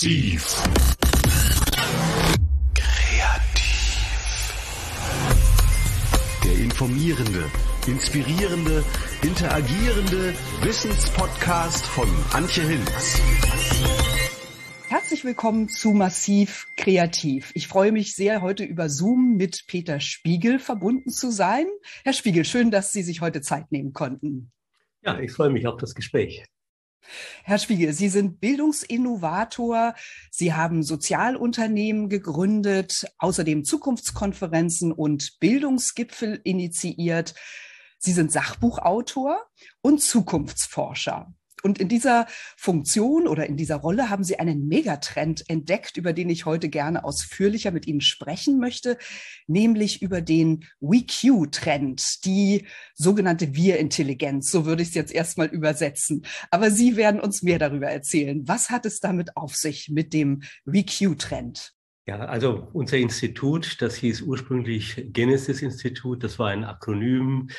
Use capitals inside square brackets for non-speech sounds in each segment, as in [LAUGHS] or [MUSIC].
Massiv. Kreativ. Der informierende, inspirierende, interagierende Wissenspodcast von Antje Hinz. Herzlich willkommen zu Massiv Kreativ. Ich freue mich sehr, heute über Zoom mit Peter Spiegel verbunden zu sein. Herr Spiegel, schön, dass Sie sich heute Zeit nehmen konnten. Ja, ich freue mich auf das Gespräch. Herr Spiegel, Sie sind Bildungsinnovator. Sie haben Sozialunternehmen gegründet, außerdem Zukunftskonferenzen und Bildungsgipfel initiiert. Sie sind Sachbuchautor und Zukunftsforscher. Und in dieser Funktion oder in dieser Rolle haben Sie einen Megatrend entdeckt, über den ich heute gerne ausführlicher mit Ihnen sprechen möchte, nämlich über den WeQ-Trend, die sogenannte Wir-Intelligenz. So würde ich es jetzt erstmal übersetzen. Aber Sie werden uns mehr darüber erzählen. Was hat es damit auf sich mit dem WeQ-Trend? Ja, also unser Institut, das hieß ursprünglich Genesis-Institut, das war ein Akronym,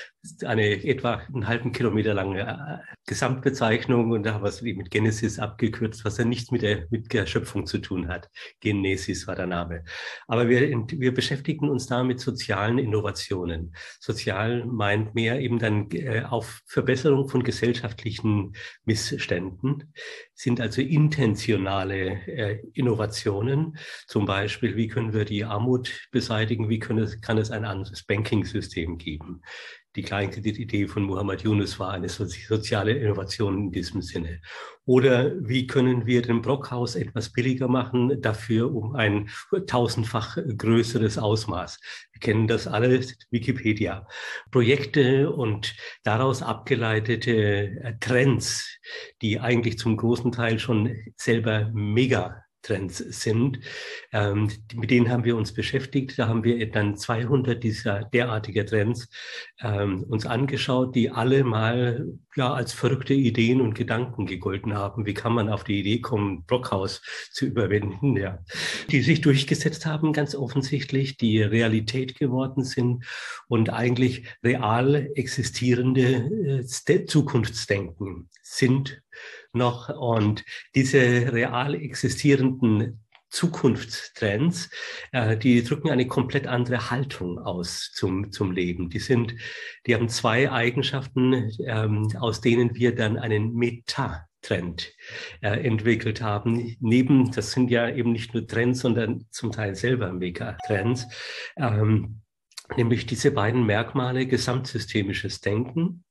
eine etwa einen halben Kilometer lange äh, Gesamtbezeichnung und da haben wir es mit Genesis abgekürzt, was ja nichts mit der, mit der Schöpfung zu tun hat. Genesis war der Name. Aber wir, wir beschäftigen uns da mit sozialen Innovationen. Sozial meint mehr eben dann äh, auf Verbesserung von gesellschaftlichen Missständen, sind also intentionale äh, Innovationen. Zum Beispiel, wie können wir die Armut beseitigen? Wie können, kann es ein anderes Banking-System geben? die Kleinkreditidee von Muhammad Yunus war eine soziale Innovation in diesem Sinne. Oder wie können wir den Brockhaus etwas billiger machen, dafür um ein tausendfach größeres Ausmaß? Wir kennen das alle, Wikipedia. Projekte und daraus abgeleitete äh, Trends, die eigentlich zum großen Teil schon selber mega Trends sind. Ähm, mit denen haben wir uns beschäftigt. Da haben wir dann 200 dieser derartiger Trends ähm, uns angeschaut, die alle mal ja als verrückte Ideen und Gedanken gegolten haben. Wie kann man auf die Idee kommen, Brockhaus zu überwinden? Ja, die sich durchgesetzt haben, ganz offensichtlich, die Realität geworden sind und eigentlich real existierende äh, Zukunftsdenken sind noch. Und diese real existierenden Zukunftstrends, äh, die drücken eine komplett andere Haltung aus zum, zum Leben. Die sind, die haben zwei Eigenschaften, ähm, aus denen wir dann einen Meta Trend äh, entwickelt haben. Neben, das sind ja eben nicht nur Trends, sondern zum Teil selber Megatrends, ähm, nämlich diese beiden Merkmale gesamtsystemisches Denken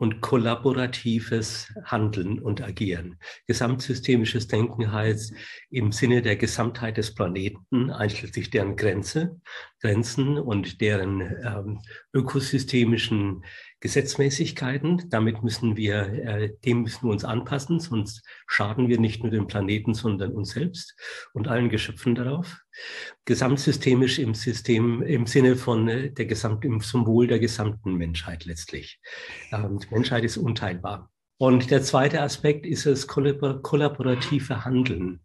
und kollaboratives Handeln und Agieren. Gesamtsystemisches Denken heißt im Sinne der Gesamtheit des Planeten, einschließlich deren Grenze, Grenzen und deren ähm, ökosystemischen Gesetzmäßigkeiten. Damit müssen wir, äh, dem müssen wir uns anpassen, sonst schaden wir nicht nur dem Planeten, sondern uns selbst und allen Geschöpfen darauf. Gesamtsystemisch im System, im Sinne von äh, der gesamten, im Symbol der gesamten Menschheit letztlich. Ähm, Menschheit ist unteilbar. Und der zweite Aspekt ist das kollaborative Handeln.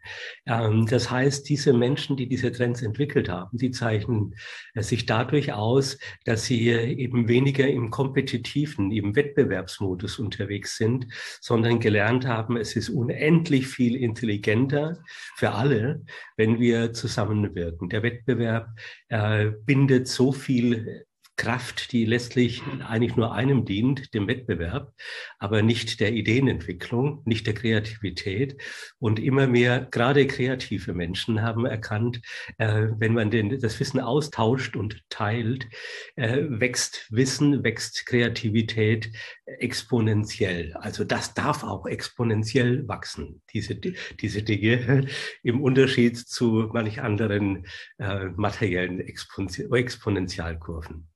Ähm, das heißt, diese Menschen, die diese Trends entwickelt haben, die zeichnen äh, sich dadurch aus, dass sie eben weniger im kompetitiven, im Wettbewerbsmodus unterwegs sind, sondern gelernt haben, es ist unendlich viel intelligenter für alle, wenn wir zusammenwirken. Der Wettbewerb äh, bindet so viel Kraft, die letztlich eigentlich nur einem dient, dem Wettbewerb, aber nicht der Ideenentwicklung, nicht der Kreativität. Und immer mehr, gerade kreative Menschen haben erkannt, äh, wenn man den, das Wissen austauscht und teilt, äh, wächst Wissen, wächst Kreativität exponentiell. Also das darf auch exponentiell wachsen, diese, diese Dinge, [LAUGHS] im Unterschied zu manch anderen äh, materiellen Exponentialkurven.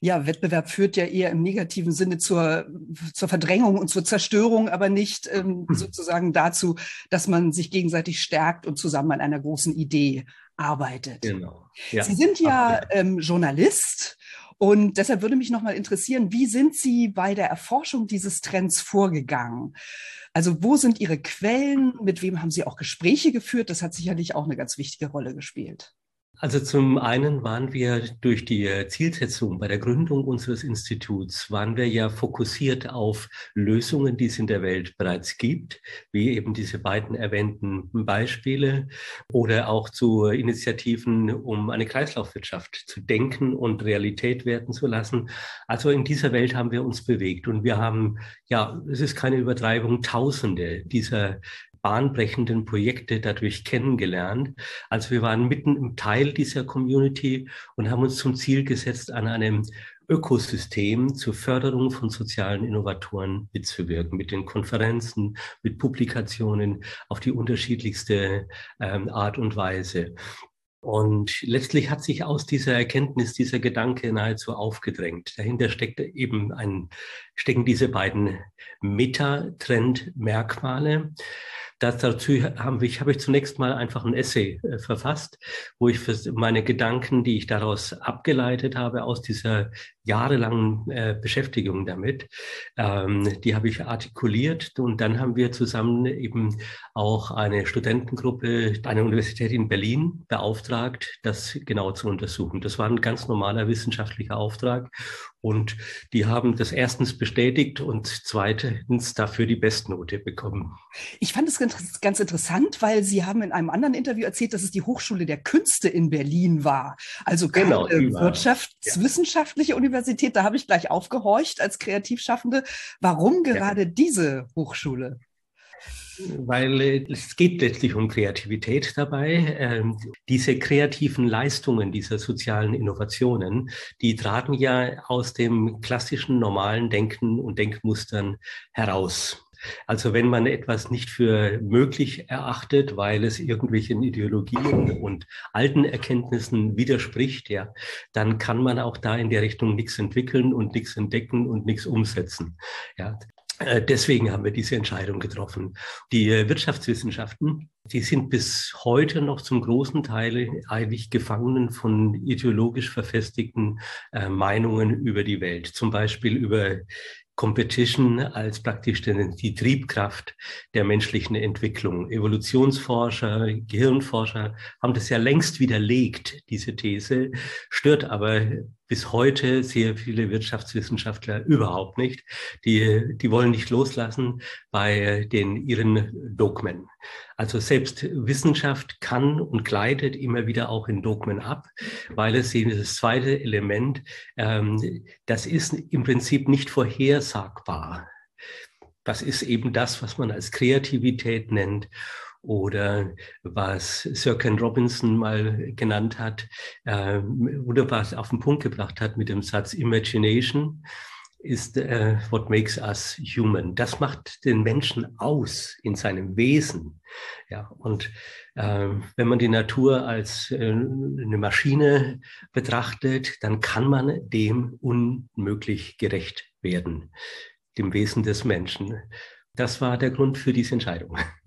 Ja, Wettbewerb führt ja eher im negativen Sinne zur, zur Verdrängung und zur Zerstörung, aber nicht ähm, hm. sozusagen dazu, dass man sich gegenseitig stärkt und zusammen an einer großen Idee arbeitet. Genau. Ja. Sie sind ja ähm, Journalist und deshalb würde mich nochmal interessieren, wie sind Sie bei der Erforschung dieses Trends vorgegangen? Also wo sind Ihre Quellen? Mit wem haben Sie auch Gespräche geführt? Das hat sicherlich auch eine ganz wichtige Rolle gespielt. Also zum einen waren wir durch die Zielsetzung bei der Gründung unseres Instituts, waren wir ja fokussiert auf Lösungen, die es in der Welt bereits gibt, wie eben diese beiden erwähnten Beispiele oder auch zu Initiativen, um eine Kreislaufwirtschaft zu denken und Realität werden zu lassen. Also in dieser Welt haben wir uns bewegt und wir haben, ja, es ist keine Übertreibung, Tausende dieser bahnbrechenden Projekte dadurch kennengelernt. Also wir waren mitten im Teil dieser Community und haben uns zum Ziel gesetzt, an einem Ökosystem zur Förderung von sozialen Innovatoren mitzuwirken, mit den Konferenzen, mit Publikationen auf die unterschiedlichste ähm, Art und Weise. Und letztlich hat sich aus dieser Erkenntnis dieser Gedanke nahezu aufgedrängt. Dahinter steckt eben ein, stecken diese beiden Metatrend-Merkmale. Dazu habe ich, habe ich zunächst mal einfach ein Essay äh, verfasst, wo ich meine Gedanken, die ich daraus abgeleitet habe, aus dieser jahrelangen äh, Beschäftigung damit, ähm, die habe ich artikuliert und dann haben wir zusammen eben auch eine Studentengruppe einer Universität in Berlin beauftragt, das genau zu untersuchen. Das war ein ganz normaler wissenschaftlicher Auftrag und die haben das erstens bestätigt und zweitens dafür die Bestnote bekommen. Ich fand es ganz interessant, weil Sie haben in einem anderen Interview erzählt, dass es die Hochschule der Künste in Berlin war. Also keine genau, wirtschaftswissenschaftliche ja. Universität. Da habe ich gleich aufgehorcht als Kreativschaffende. Warum gerade ja. diese Hochschule? Weil äh, es geht letztlich um Kreativität dabei. Ähm, diese kreativen Leistungen dieser sozialen Innovationen, die tragen ja aus dem klassischen normalen Denken und Denkmustern heraus. Also wenn man etwas nicht für möglich erachtet, weil es irgendwelchen Ideologien und alten Erkenntnissen widerspricht, ja, dann kann man auch da in der Richtung nichts entwickeln und nichts entdecken und nichts umsetzen. Ja, deswegen haben wir diese Entscheidung getroffen. Die äh, Wirtschaftswissenschaften, die sind bis heute noch zum großen Teil eigentlich Gefangenen von ideologisch verfestigten äh, Meinungen über die Welt. Zum Beispiel über Competition als praktisch die Triebkraft der menschlichen Entwicklung. Evolutionsforscher, Gehirnforscher haben das ja längst widerlegt, diese These, stört aber bis heute sehr viele Wirtschaftswissenschaftler überhaupt nicht. Die, die wollen nicht loslassen bei den ihren Dogmen. Also selbst Wissenschaft kann und gleitet immer wieder auch in Dogmen ab, weil es eben das zweite Element, ähm, das ist im Prinzip nicht vorhersagbar. Das ist eben das, was man als Kreativität nennt oder was Sir Ken Robinson mal genannt hat, äh, wunderbar auf den Punkt gebracht hat mit dem Satz Imagination ist äh, what makes us human. Das macht den Menschen aus in seinem Wesen. Ja, und äh, wenn man die Natur als äh, eine Maschine betrachtet, dann kann man dem unmöglich gerecht werden, dem Wesen des Menschen. Das war der Grund für diese Entscheidung. [LAUGHS]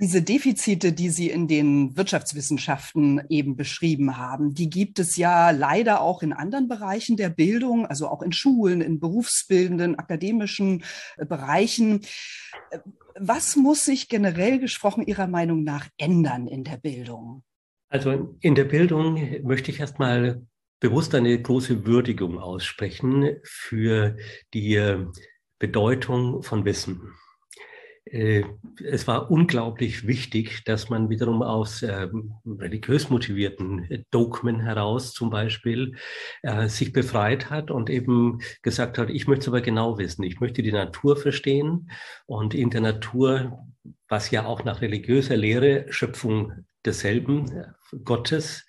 Diese Defizite, die Sie in den Wirtschaftswissenschaften eben beschrieben haben, die gibt es ja leider auch in anderen Bereichen der Bildung, also auch in Schulen, in berufsbildenden, akademischen äh, Bereichen. Äh, was muss sich generell gesprochen Ihrer Meinung nach ändern in der Bildung? Also in der Bildung möchte ich erstmal bewusst eine große Würdigung aussprechen für die äh, Bedeutung von Wissen. Äh, es war unglaublich wichtig, dass man wiederum aus äh, religiös motivierten Dogmen heraus zum Beispiel äh, sich befreit hat und eben gesagt hat, ich möchte es aber genau wissen, ich möchte die Natur verstehen und in der Natur, was ja auch nach religiöser Lehre Schöpfung desselben Gottes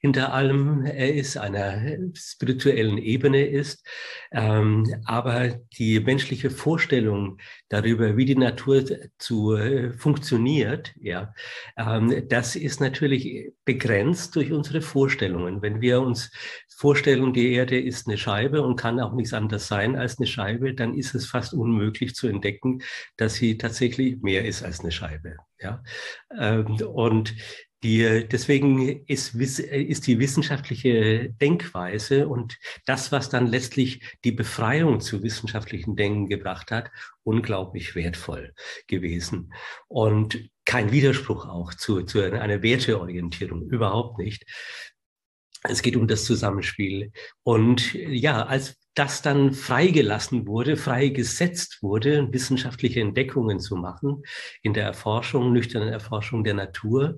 hinter allem er ist, einer spirituellen Ebene ist. Ähm, aber die menschliche Vorstellung darüber, wie die Natur zu äh, funktioniert, ja, ähm, das ist natürlich begrenzt durch unsere Vorstellungen. Wenn wir uns vorstellen, die Erde ist eine Scheibe und kann auch nichts anderes sein als eine Scheibe, dann ist es fast unmöglich zu entdecken, dass sie tatsächlich mehr ist als eine Scheibe. Ja, ähm, und Die, deswegen ist, ist die wissenschaftliche Denkweise und das, was dann letztlich die Befreiung zu wissenschaftlichen Denken gebracht hat, unglaublich wertvoll gewesen. Und kein Widerspruch auch zu, zu einer Werteorientierung, überhaupt nicht. Es geht um das Zusammenspiel. Und ja, als das dann freigelassen wurde, freigesetzt wurde, wissenschaftliche Entdeckungen zu machen in der Erforschung, nüchternen Erforschung der Natur,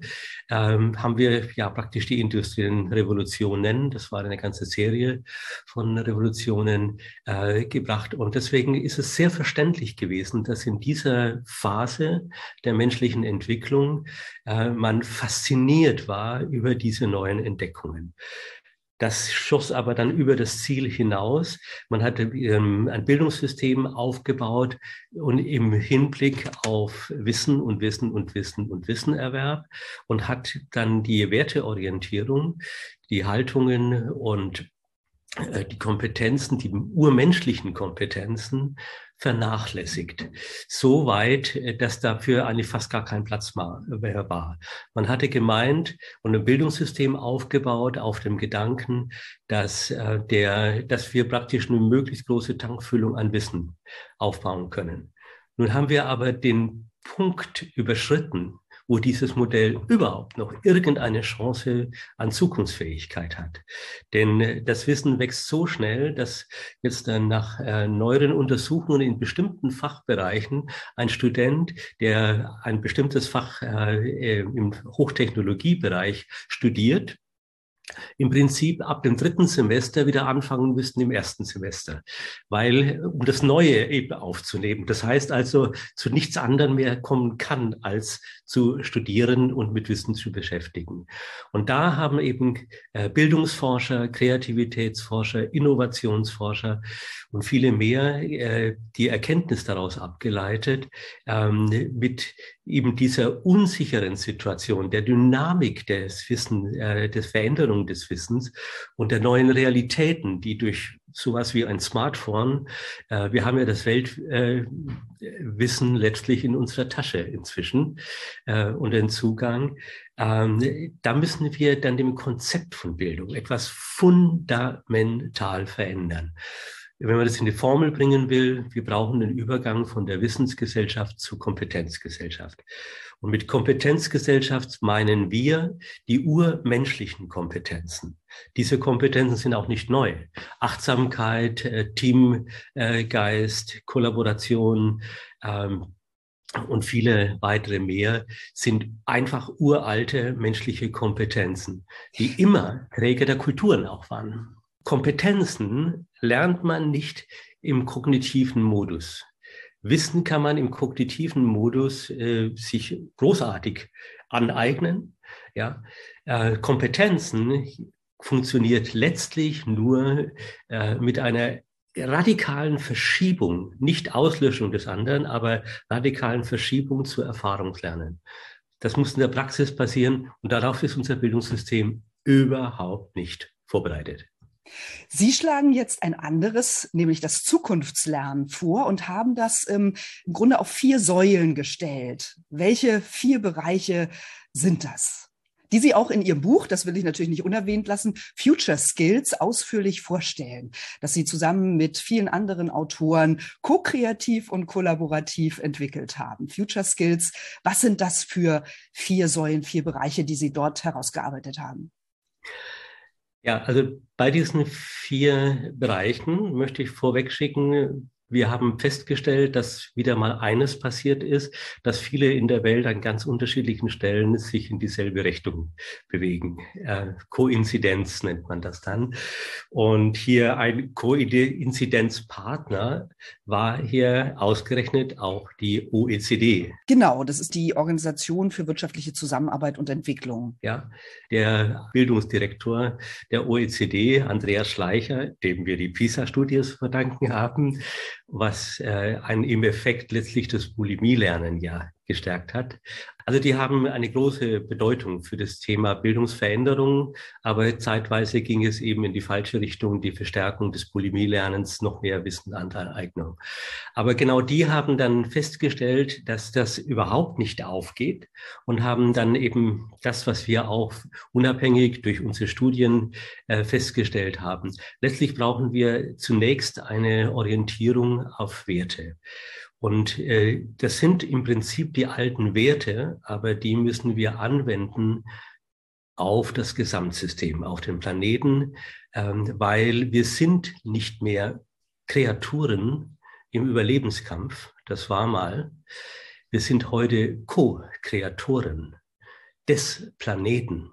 ähm, haben wir ja praktisch die industriellen Revolutionen, das war eine ganze Serie von Revolutionen äh, gebracht. Und deswegen ist es sehr verständlich gewesen, dass in dieser Phase der menschlichen Entwicklung äh, man fasziniert war über diese neuen Entdeckungen. Das schoss aber dann über das Ziel hinaus. Man hatte ähm, ein Bildungssystem aufgebaut und im Hinblick auf Wissen und Wissen und Wissen und Wissenerwerb und hat dann die Werteorientierung, die Haltungen und äh, die Kompetenzen, die urmenschlichen Kompetenzen vernachlässigt. So weit, äh, dass dafür eigentlich fast gar kein Platz mehr war. Man hatte gemeint und ein Bildungssystem aufgebaut auf dem Gedanken, dass, äh, der, dass wir praktisch eine möglichst große Tankfüllung an Wissen aufbauen können. Nun haben wir aber den Punkt überschritten, wo dieses Modell überhaupt noch irgendeine Chance an Zukunftsfähigkeit hat. Denn äh, das Wissen wächst so schnell, dass jetzt dann nach äh, neueren Untersuchungen in bestimmten Fachbereichen ein Student, der ein bestimmtes Fach äh, im Hochtechnologiebereich studiert, im Prinzip ab dem dritten Semester wieder anfangen müssten im ersten Semester, weil um das Neue eben aufzunehmen. Das heißt also, zu nichts anderem mehr kommen kann, als zu studieren und mit Wissen zu beschäftigen. Und da haben eben äh, Bildungsforscher, Kreativitätsforscher, Innovationsforscher und viele mehr äh, die Erkenntnis daraus abgeleitet, ähm, mit eben dieser unsicheren Situation, der Dynamik des Wissens, äh, des Veränderung des Wissens und der neuen Realitäten, die durch sowas wie ein Smartphone, äh, wir haben ja das Weltwissen äh, letztlich in unserer Tasche inzwischen äh, und den Zugang. Ähm, da müssen wir dann dem Konzept von Bildung etwas fundamental verändern wenn man das in die Formel bringen will, wir brauchen den Übergang von der Wissensgesellschaft zur Kompetenzgesellschaft. Und mit Kompetenzgesellschaft meinen wir die urmenschlichen Kompetenzen. Diese Kompetenzen sind auch nicht neu. Achtsamkeit, äh, Teamgeist, Kollaboration, ähm, und viele weitere mehr sind einfach uralte menschliche Kompetenzen, die immer Träger der Kulturen auch waren. Kompetenzen lernt man nicht im kognitiven Modus. Wissen kann man im kognitiven Modus äh, sich großartig aneignen. Ja, äh, Kompetenzen funktioniert letztlich nur äh, mit einer radikalen Verschiebung, nicht Auslöschung des anderen, aber radikalen Verschiebung zu Erfahrungslernen. Das muss in der Praxis passieren und darauf ist unser Bildungssystem überhaupt nicht vorbereitet. Sie schlagen jetzt ein anderes, nämlich das Zukunftslernen vor und haben das ähm, im Grunde auf vier Säulen gestellt. Welche vier Bereiche sind das? Die Sie auch in Ihrem Buch, das will ich natürlich nicht unerwähnt lassen, Future Skills ausführlich vorstellen, dass Sie zusammen mit vielen anderen Autoren ko-kreativ und kollaborativ entwickelt haben. Future Skills, was sind das für vier Säulen, vier Bereiche, die Sie dort herausgearbeitet haben? Ja, also bei diesen vier Bereichen möchte ich vorweg schicken, wir haben festgestellt, dass wieder mal eines passiert ist, dass viele in der Welt an ganz unterschiedlichen Stellen sich in dieselbe Richtung bewegen. Äh, Koinzidenz nennt man das dann. Und hier ein Koinzidenzpartner war hier ausgerechnet auch die OECD. Genau, das ist die Organisation für wirtschaftliche Zusammenarbeit und Entwicklung. Ja, der Bildungsdirektor der OECD, Andreas Schleicher, dem wir die PISA-Studie verdanken haben, was äh, ein, im Effekt letztlich das Bulimie-Lernen ja gestärkt hat. Also die haben eine große Bedeutung für das Thema Bildungsveränderung, aber zeitweise ging es eben in die falsche Richtung, die Verstärkung des Bulimie-Lernens, noch mehr Wissen an der Eignung. Aber genau die haben dann festgestellt, dass das überhaupt nicht aufgeht und haben dann eben das, was wir auch unabhängig durch unsere Studien äh, festgestellt haben. Letztlich brauchen wir zunächst eine Orientierung auf Werte. Und äh, das sind im Prinzip die alten Werte, aber die müssen wir anwenden auf das Gesamtsystem, auf den Planeten, ähm, weil wir sind nicht mehr Kreaturen im Überlebenskampf, das war mal. Wir sind heute Co-Kreatoren des Planeten.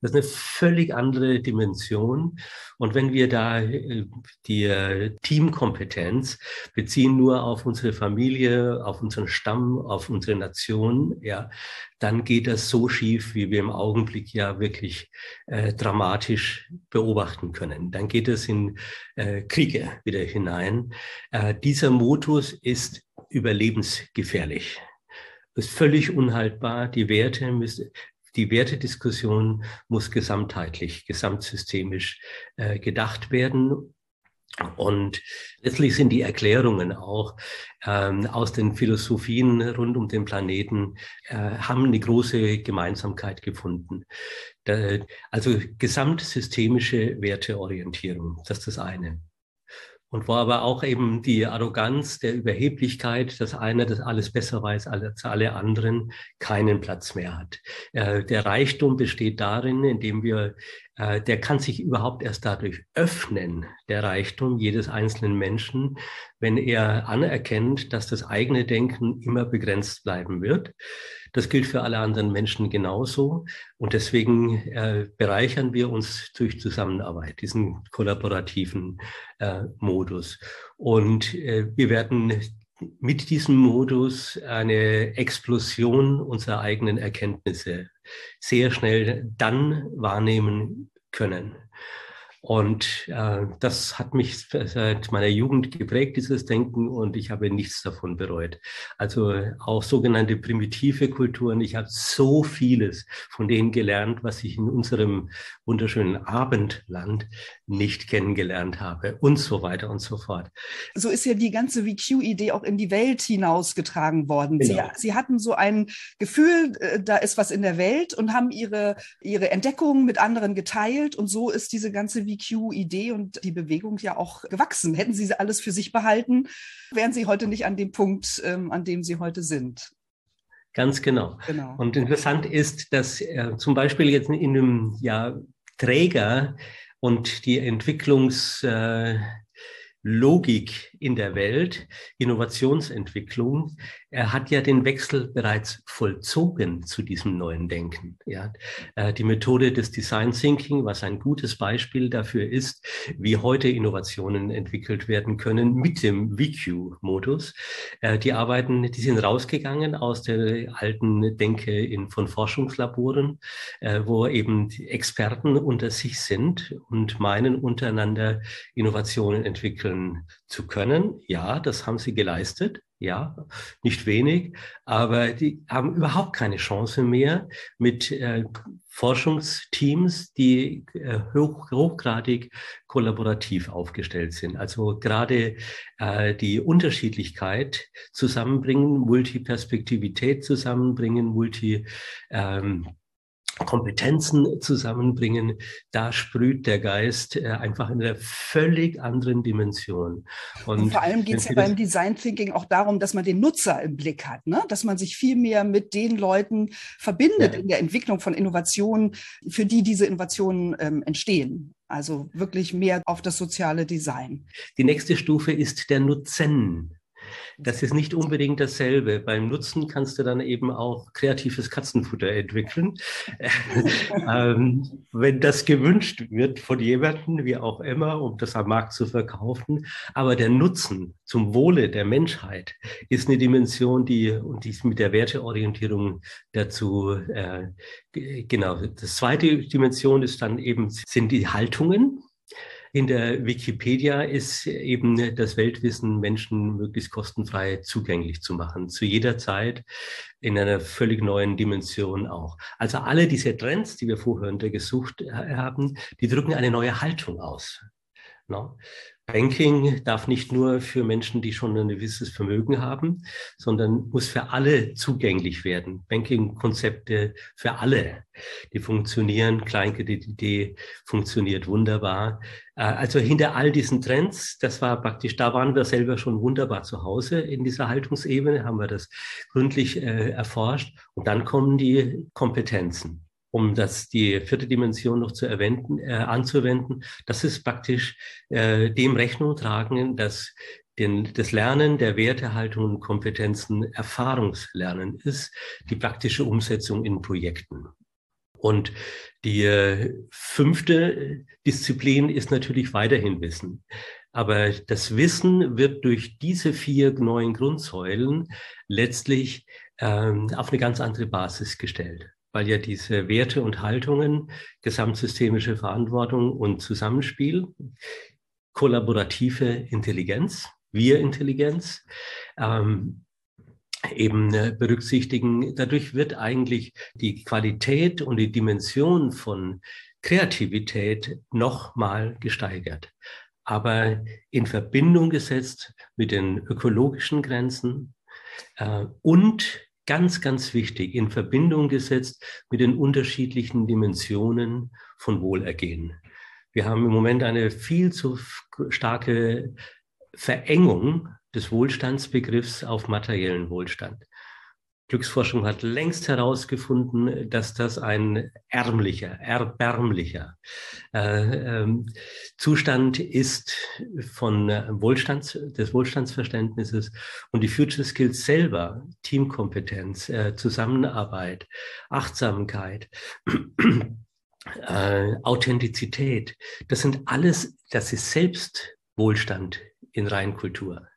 Das ist eine völlig andere Dimension. Und wenn wir da äh, die äh, Teamkompetenz beziehen nur auf unsere Familie, auf unseren Stamm, auf unsere Nation, ja, dann geht das so schief, wie wir im Augenblick ja wirklich äh, dramatisch beobachten können. Dann geht es in äh, Kriege wieder hinein. Äh, dieser Modus ist überlebensgefährlich ist völlig unhaltbar. Die Werte müssen, die Wertediskussion muss gesamtheitlich, gesamtsystemisch äh, gedacht werden. Und letztlich sind die Erklärungen auch ähm, aus den Philosophien rund um den Planeten, äh, haben eine große Gemeinsamkeit gefunden. Da, also gesamtsystemische Werteorientierung, das ist das eine und wo aber auch eben die Arroganz der Überheblichkeit, dass einer das alles besser weiß als alle anderen, keinen Platz mehr hat. Äh, der Reichtum besteht darin, indem wir, äh, der kann sich überhaupt erst dadurch öffnen, der Reichtum jedes einzelnen Menschen, wenn er anerkennt, dass das eigene Denken immer begrenzt bleiben wird. Das gilt für alle anderen Menschen genauso. Und deswegen äh, bereichern wir uns durch Zusammenarbeit, diesen kollaborativen äh, Modus. Und äh, wir werden mit diesem Modus eine Explosion unserer eigenen Erkenntnisse sehr schnell dann wahrnehmen können. Und äh, das hat mich seit meiner Jugend geprägt, dieses Denken, und ich habe nichts davon bereut. Also auch sogenannte primitive Kulturen. Ich habe so vieles von denen gelernt, was ich in unserem wunderschönen Abendland nicht kennengelernt habe und so weiter und so fort. So ist ja die ganze VQ-Idee auch in die Welt hinausgetragen worden. Genau. Sie, Sie hatten so ein Gefühl, äh, da ist was in der Welt und haben ihre, ihre Entdeckungen mit anderen geteilt und so ist diese ganze VQ-Idee und die Bewegung ja auch gewachsen. Hätten Sie alles für sich behalten, wären Sie heute nicht an dem Punkt, ähm, an dem Sie heute sind. Ganz genau. genau. Und interessant ist, dass äh, zum Beispiel jetzt in einem ja, Träger und die Entwicklungs, äh, in der Welt, Innovationsentwicklung, er hat ja den Wechsel bereits vollzogen zu diesem neuen Denken. Ja, äh, die Methode des Design Thinking, was ein gutes Beispiel dafür ist, wie heute Innovationen entwickelt werden können mit dem VQ-Modus. Äh, die arbeiten, die sind rausgegangen aus der alten Denke in, von Forschungslaboren, äh, wo eben Experten unter sich sind und meinen untereinander Innovationen entwickeln zu können. Ja, das haben sie geleistet. Ja, nicht wenig, aber die haben überhaupt keine Chance mehr mit äh, Forschungsteams, die äh, hoch, hochgradig kollaborativ aufgestellt sind. Also gerade äh, die Unterschiedlichkeit zusammenbringen, Multiperspektivität zusammenbringen, Multi ähm, Kompetenzen zusammenbringen, da sprüht der Geist äh, einfach in einer völlig anderen Dimension. Und, und vor allem geht es ja beim Design Thinking auch darum, dass man den Nutzer im Blick hat, ne? dass man sich viel mehr mit den Leuten verbindet ja. in der Entwicklung von Innovationen, für die diese Innovationen ähm, entstehen. Also wirklich mehr auf das soziale Design. Die nächste Stufe ist der Nutzen. Das ist nicht unbedingt dasselbe. Beim Nutzen kannst du dann eben auch kreatives Katzenfutter entwickeln. [LAUGHS] ähm, wenn das gewünscht wird von jemandem, wie auch immer, um das am Markt zu verkaufen. Aber der Nutzen zum Wohle der Menschheit ist eine Dimension, die, und die ist mit der Werteorientierung dazu, äh, genau. Das zweite Dimension ist dann eben, sind die Haltungen In der Wikipedia ist eben das Weltwissen Menschen möglichst kostenfrei zugänglich zu machen, zu jeder Zeit in einer völlig neuen Dimension auch. Also alle diese Trends, die wir vorher untergesucht haben, die drücken eine neue Haltung aus. No? Banking darf nicht nur für Menschen, die schon ein gewisses Vermögen haben, sondern muss für alle zugänglich werden. Banking-Konzepte für alle, die funktionieren. Kleinkreditidee funktioniert wunderbar. Äh, also hinter all diesen Trends, das war praktisch, da waren wir selber schon wunderbar zu Hause in dieser Haltungsebene, haben wir das gründlich äh, erforscht. Und dann kommen die Kompetenzen um das die vierte Dimension noch zu erwenden, äh, anzuwenden, das ist praktisch äh, dem Rechnung tragen, dass den, das Lernen der Wertehaltung und Kompetenzen Erfahrungslernen ist, die praktische Umsetzung in Projekten. Und die äh, fünfte Disziplin ist natürlich weiterhin Wissen. Aber das Wissen wird durch diese vier neuen Grundsäulen letztlich ähm, auf eine ganz andere Basis gestellt weil ja diese Werte und Haltungen, gesamtsystemische Verantwortung und Zusammenspiel, kollaborative Intelligenz, Wir-Intelligenz, ähm, eben äh, berücksichtigen. Dadurch wird eigentlich die Qualität und die Dimension von Kreativität nochmal gesteigert, aber in Verbindung gesetzt mit den ökologischen Grenzen äh, und ganz, ganz wichtig, in Verbindung gesetzt mit den unterschiedlichen Dimensionen von Wohlergehen. Wir haben im Moment eine viel zu starke Verengung des Wohlstandsbegriffs auf materiellen Wohlstand. Glücksforschung hat längst herausgefunden, dass das ein ärmlicher, erbärmlicher äh, ähm, Zustand ist von äh, Wohlstands, des Wohlstandsverständnisses und die Future Skills selber, Teamkompetenz, äh, Zusammenarbeit, Achtsamkeit, äh, Authentizität, das sind alles, das ist selbst Wohlstand in Reinkultur.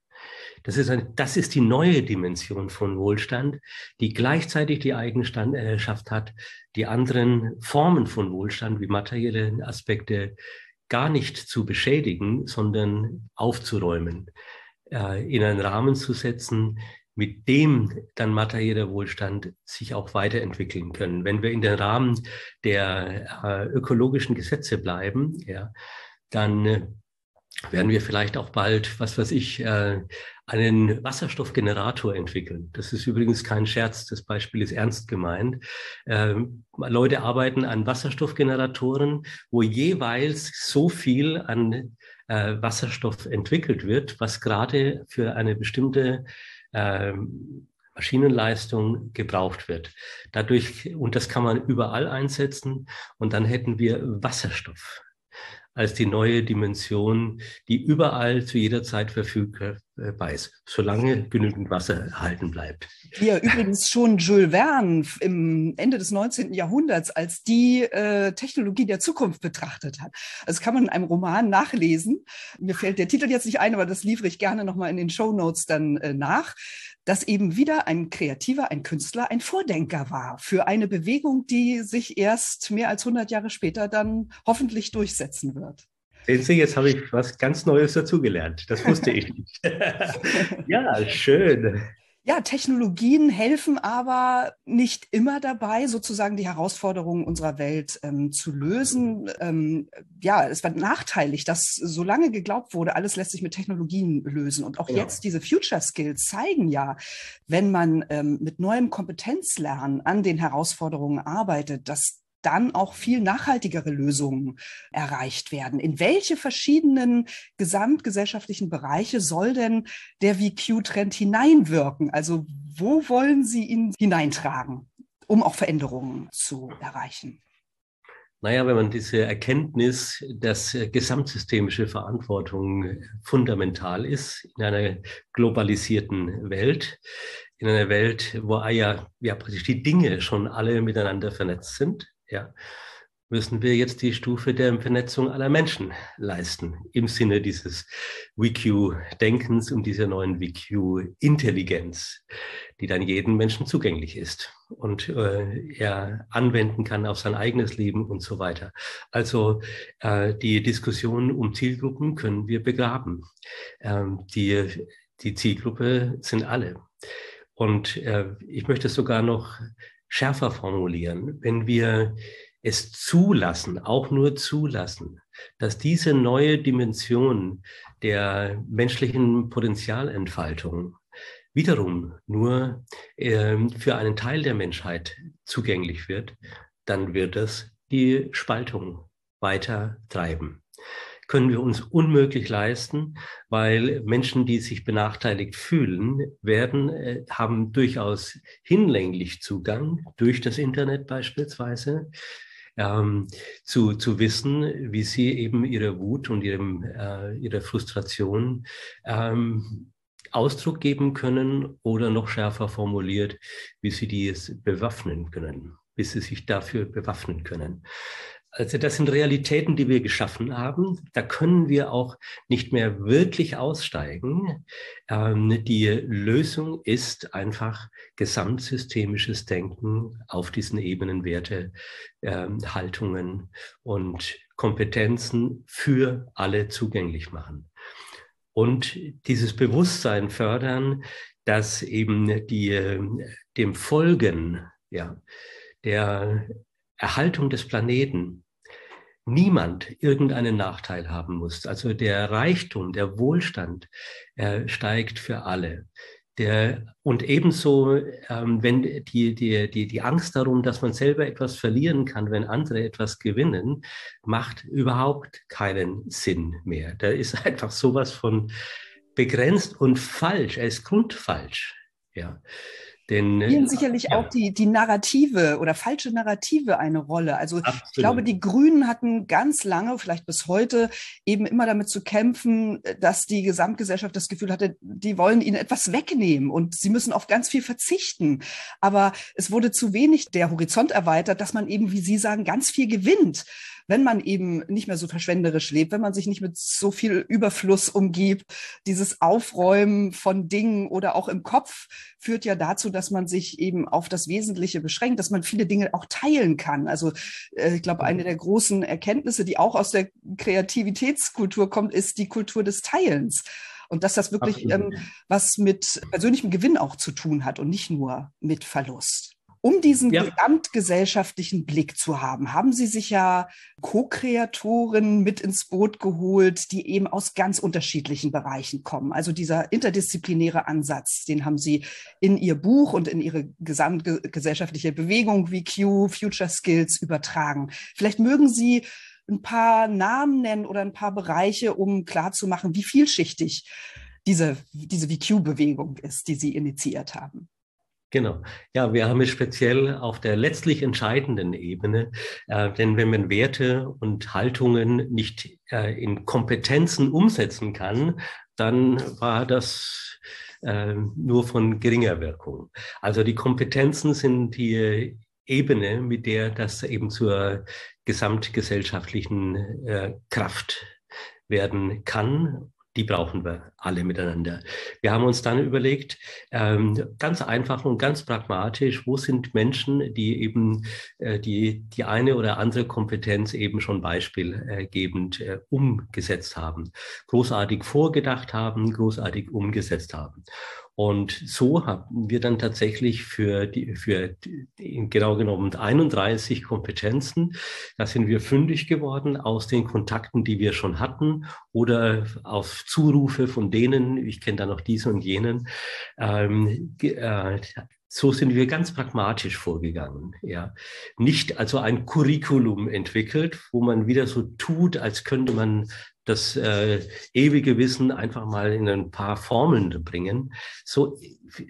Das ist, ein, das ist die neue Dimension von Wohlstand, die gleichzeitig die Eigenschaft hat, die anderen Formen von Wohlstand wie materielle Aspekte gar nicht zu beschädigen, sondern aufzuräumen, äh, in einen Rahmen zu setzen, mit dem dann materieller Wohlstand sich auch weiterentwickeln können. Wenn wir in den Rahmen der äh, ökologischen Gesetze bleiben, ja, dann äh, werden wir vielleicht auch bald, was weiß ich, äh, einen Wasserstoffgenerator entwickeln. Das ist übrigens kein Scherz, das Beispiel ist ernst gemeint. Ähm, Leute arbeiten an Wasserstoffgeneratoren, wo jeweils so viel an äh, Wasserstoff entwickelt wird, was gerade für eine bestimmte ähm, Maschinenleistung gebraucht wird. Dadurch, und das kann man überall einsetzen, und dann hätten wir Wasserstoff als die neue Dimension, die überall zu jeder Zeit verfügbar ist, solange genügend Wasser erhalten bleibt. Hier übrigens schon Jules Verne im Ende des 19. Jahrhunderts als die äh, Technologie der Zukunft betrachtet hat. Das kann man in einem Roman nachlesen. Mir fällt der Titel jetzt nicht ein, aber das liefere ich gerne nochmal in den Show Notes dann äh, nach dass eben wieder ein Kreativer, ein Künstler, ein Vordenker war für eine Bewegung, die sich erst mehr als 100 Jahre später dann hoffentlich durchsetzen wird. Sehen Sie, jetzt habe ich was ganz Neues dazugelernt. Das wusste ich nicht. [LAUGHS] ja, schön. Ja, Technologien helfen aber nicht immer dabei, sozusagen die Herausforderungen unserer Welt ähm, zu lösen. Ähm, ja, es war nachteilig, dass so lange geglaubt wurde, alles lässt sich mit Technologien lösen. Und auch ja. jetzt diese Future Skills zeigen ja, wenn man ähm, mit neuem Kompetenzlernen an den Herausforderungen arbeitet, dass dann auch viel nachhaltigere Lösungen erreicht werden. In welche verschiedenen gesamtgesellschaftlichen Bereiche soll denn der VQ-Trend hineinwirken? Also wo wollen Sie ihn hineintragen, um auch Veränderungen zu erreichen? Naja, wenn man diese Erkenntnis, dass gesamtsystemische Verantwortung fundamental ist in einer globalisierten Welt, in einer Welt, wo ja, ja praktisch die Dinge schon alle miteinander vernetzt sind, ja. müssen wir jetzt die Stufe der Vernetzung aller Menschen leisten, im Sinne dieses WQ-Denkens und dieser neuen WQ-Intelligenz, die dann jedem Menschen zugänglich ist und äh, er anwenden kann auf sein eigenes Leben und so weiter. Also äh, die Diskussion um Zielgruppen können wir begraben. Ähm, die, die Zielgruppe sind alle. Und äh, ich möchte sogar noch schärfer formulieren. Wenn wir es zulassen, auch nur zulassen, dass diese neue Dimension der menschlichen Potenzialentfaltung wiederum nur äh, für einen Teil der Menschheit zugänglich wird, dann wird es die Spaltung weiter treiben. Können wir uns unmöglich leisten, weil Menschen, die sich benachteiligt fühlen, werden, äh, haben durchaus hinlänglich Zugang durch das Internet beispielsweise ähm, zu, zu wissen, wie sie eben ihre Wut und ihrem, äh, ihre Frustration ähm, Ausdruck geben können oder noch schärfer formuliert, wie sie dies bewaffnen können, bis sie sich dafür bewaffnen können. Also das sind Realitäten, die wir geschaffen haben. Da können wir auch nicht mehr wirklich aussteigen. Ähm, die Lösung ist einfach gesamtsystemisches Denken auf diesen Ebenen, Werte, ähm, Haltungen und Kompetenzen für alle zugänglich machen. Und dieses Bewusstsein fördern, dass eben die, dem Folgen ja, der Erhaltung des Planeten niemand irgendeinen Nachteil haben muss. Also der Reichtum, der Wohlstand äh, steigt für alle. Der, und ebenso, ähm, wenn die, die, die, die Angst darum, dass man selber etwas verlieren kann, wenn andere etwas gewinnen, macht überhaupt keinen Sinn mehr. Da ist [LAUGHS] einfach sowas von begrenzt und falsch. Er ist grundfalsch. Ja. Denn, spielen sicherlich ja. auch die, die Narrative oder falsche Narrative eine Rolle. Also Absolut. ich glaube, die Grünen hatten ganz lange, vielleicht bis heute, eben immer damit zu kämpfen, dass die Gesamtgesellschaft das Gefühl hatte, die wollen ihnen etwas wegnehmen und sie müssen auf ganz viel verzichten. Aber es wurde zu wenig der Horizont erweitert, dass man eben, wie Sie sagen, ganz viel gewinnt wenn man eben nicht mehr so verschwenderisch lebt, wenn man sich nicht mit so viel Überfluss umgibt, dieses Aufräumen von Dingen oder auch im Kopf führt ja dazu, dass man sich eben auf das Wesentliche beschränkt, dass man viele Dinge auch teilen kann. Also äh, ich glaube, eine der großen Erkenntnisse, die auch aus der Kreativitätskultur kommt, ist die Kultur des Teilens. Und dass das wirklich ähm, was mit persönlichem Gewinn auch zu tun hat und nicht nur mit Verlust. Um diesen ja. gesamtgesellschaftlichen Blick zu haben, haben Sie sich ja Co-Kreatoren mit ins Boot geholt, die eben aus ganz unterschiedlichen Bereichen kommen. Also dieser interdisziplinäre Ansatz, den haben Sie in Ihr Buch und in Ihre gesamtgesellschaftliche Bewegung wie Q, Future Skills übertragen. Vielleicht mögen Sie ein paar Namen nennen oder ein paar Bereiche, um klarzumachen, wie vielschichtig diese, diese VQ-Bewegung ist, die Sie initiiert haben. Genau. Ja, wir haben es speziell auf der letztlich entscheidenden Ebene, äh, denn wenn man Werte und Haltungen nicht äh, in Kompetenzen umsetzen kann, dann war das äh, nur von geringer Wirkung. Also die Kompetenzen sind die Ebene, mit der das eben zur gesamtgesellschaftlichen äh, Kraft werden kann die brauchen wir alle miteinander. Wir haben uns dann überlegt, ähm, ganz einfach und ganz pragmatisch, wo sind Menschen, die eben äh, die, die eine oder andere Kompetenz eben schon beispielgebend äh, umgesetzt haben, großartig vorgedacht haben, großartig umgesetzt haben. Und so haben wir dann tatsächlich für die, für die, genau genommen 31 Kompetenzen, da sind wir fündig geworden aus den Kontakten, die wir schon hatten oder auf Zurufe von denen, ich kenne da noch diese und jenen, ähm, äh, so sind wir ganz pragmatisch vorgegangen. Ja. Nicht also ein Curriculum entwickelt, wo man wieder so tut, als könnte man das äh, ewige Wissen einfach mal in ein paar Formeln bringen. So,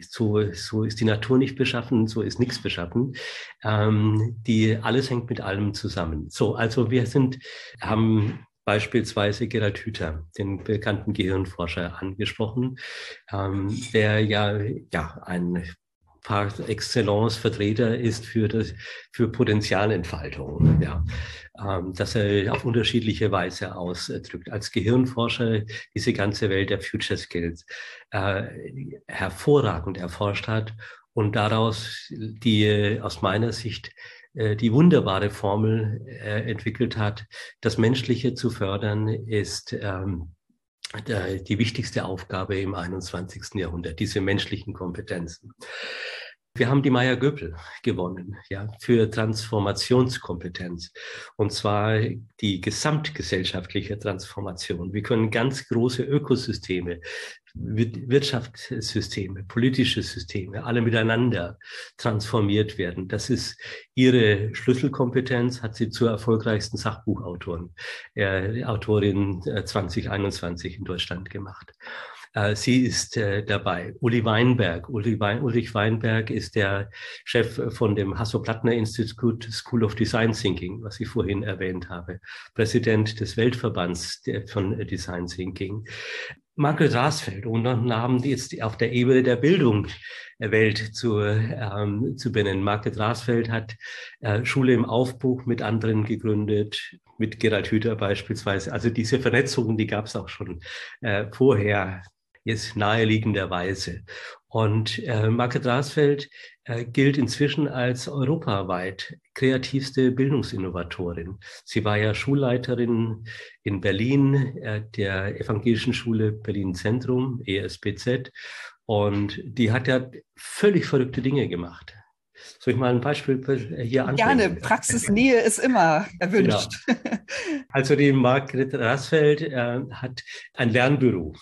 so, so ist die Natur nicht beschaffen, so ist nichts beschaffen. Ähm, die, alles hängt mit allem zusammen. So, also wir sind, haben beispielsweise Gerhard Hüther, den bekannten Gehirnforscher, angesprochen, ähm, der ja, ja ein par excellence Vertreter ist für, das, für Potenzialentfaltung, ja, ähm, dass er auf unterschiedliche Weise ausdrückt. Als Gehirnforscher diese ganze Welt der Future Skills äh, hervorragend erforscht hat und daraus die aus meiner Sicht äh, die wunderbare Formel äh, entwickelt hat, das Menschliche zu fördern, ist ähm, die wichtigste Aufgabe im 21. Jahrhundert, diese menschlichen Kompetenzen. Wir haben die Maya Göppel gewonnen, ja, für Transformationskompetenz. Und zwar die gesamtgesellschaftliche Transformation. Wir können ganz große Ökosysteme Wirtschaftssysteme, politische Systeme, alle miteinander transformiert werden. Das ist ihre Schlüsselkompetenz, hat sie zur erfolgreichsten Sachbuchautorin, äh, Autorin 2021 äh, in Deutschland gemacht. Äh, sie ist äh, dabei. Uli Weinberg. Uli Wein, Ulrich Weinberg ist der Chef von dem Hasso-Plattner-Institut School of Design Thinking, was ich vorhin erwähnt habe. Präsident des Weltverbands von Design Thinking. Margret Rasfeld, um noch Namen jetzt auf der Ebene der Bildung Welt zu, ähm, zu benennen. Margret Rasfeld hat äh, Schule im Aufbruch mit anderen gegründet, mit Gerald Hüther beispielsweise. Also diese Vernetzungen, die gab es auch schon äh, vorher jetzt naheliegenderweise. Und äh, Margret Rasfeld äh, gilt inzwischen als europaweit kreativste Bildungsinnovatorin. Sie war ja Schulleiterin in Berlin äh, der Evangelischen Schule Berlin Zentrum, ESBZ. Und die hat ja völlig verrückte Dinge gemacht. Soll ich mal ein Beispiel hier anbringen? Gerne, Praxisnähe ist immer erwünscht. Genau. Also die Margret Rasfeld äh, hat ein Lernbüro